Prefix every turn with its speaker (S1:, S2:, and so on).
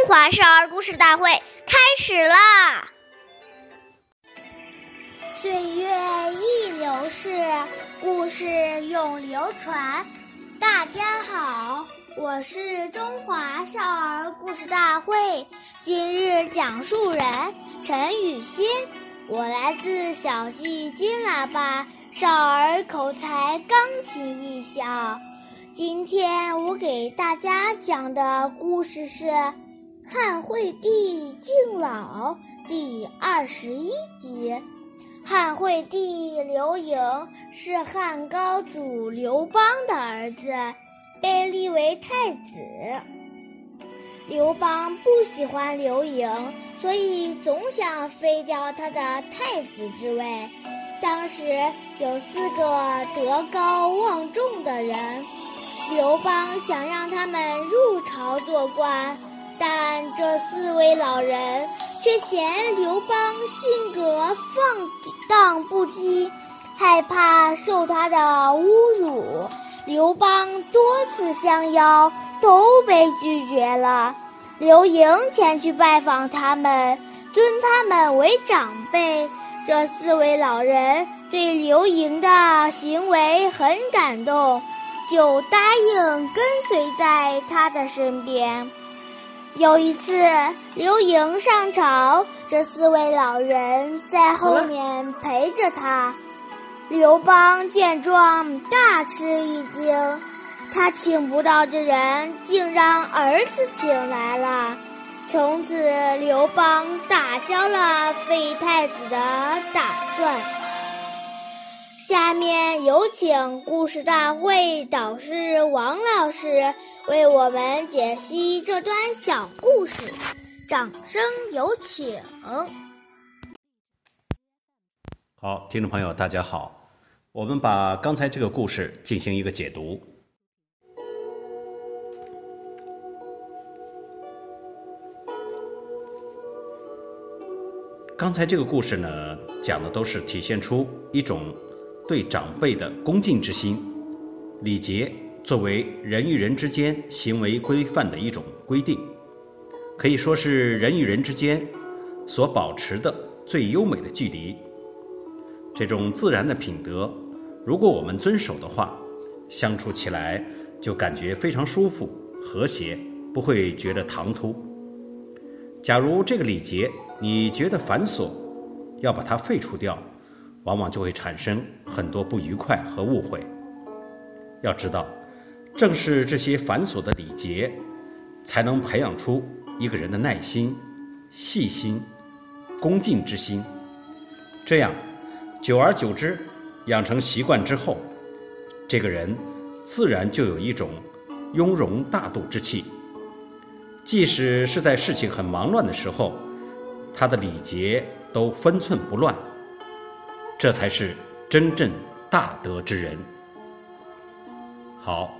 S1: 中华少儿故事大会开始啦！
S2: 岁月易流逝，故事永流传。大家好，我是中华少儿故事大会今日讲述人陈雨欣，我来自小季金喇叭少儿口才钢琴艺校。今天我给大家讲的故事是《汉惠帝敬老》第二十一集。汉惠帝刘盈是汉高祖刘邦的儿子，被立为太子。刘邦不喜欢刘盈，所以总想废掉他的太子之位。当时有四个德高望重的人。刘邦想让他们入朝做官，但这四位老人却嫌刘邦性格放荡不羁，害怕受他的侮辱。刘邦多次相邀，都被拒绝了。刘盈前去拜访他们，尊他们为长辈。这四位老人对刘盈的行为很感动。就答应跟随在他的身边。有一次，刘盈上朝，这四位老人在后面陪着他。刘邦见状大吃一惊，他请不到的人，竟让儿子请来了。从此，刘邦打消了废太子的打算。下面有请故事大会导师王老师为我们解析这段小故事，掌声有请。
S3: 好，听众朋友，大家好，我们把刚才这个故事进行一个解读。刚才这个故事呢，讲的都是体现出一种。对长辈的恭敬之心，礼节作为人与人之间行为规范的一种规定，可以说是人与人之间所保持的最优美的距离。这种自然的品德，如果我们遵守的话，相处起来就感觉非常舒服、和谐，不会觉得唐突。假如这个礼节你觉得繁琐，要把它废除掉。往往就会产生很多不愉快和误会。要知道，正是这些繁琐的礼节，才能培养出一个人的耐心、细心、恭敬之心。这样，久而久之，养成习惯之后，这个人自然就有一种雍容大度之气。即使是在事情很忙乱的时候，他的礼节都分寸不乱。这才是真正大德之人。好，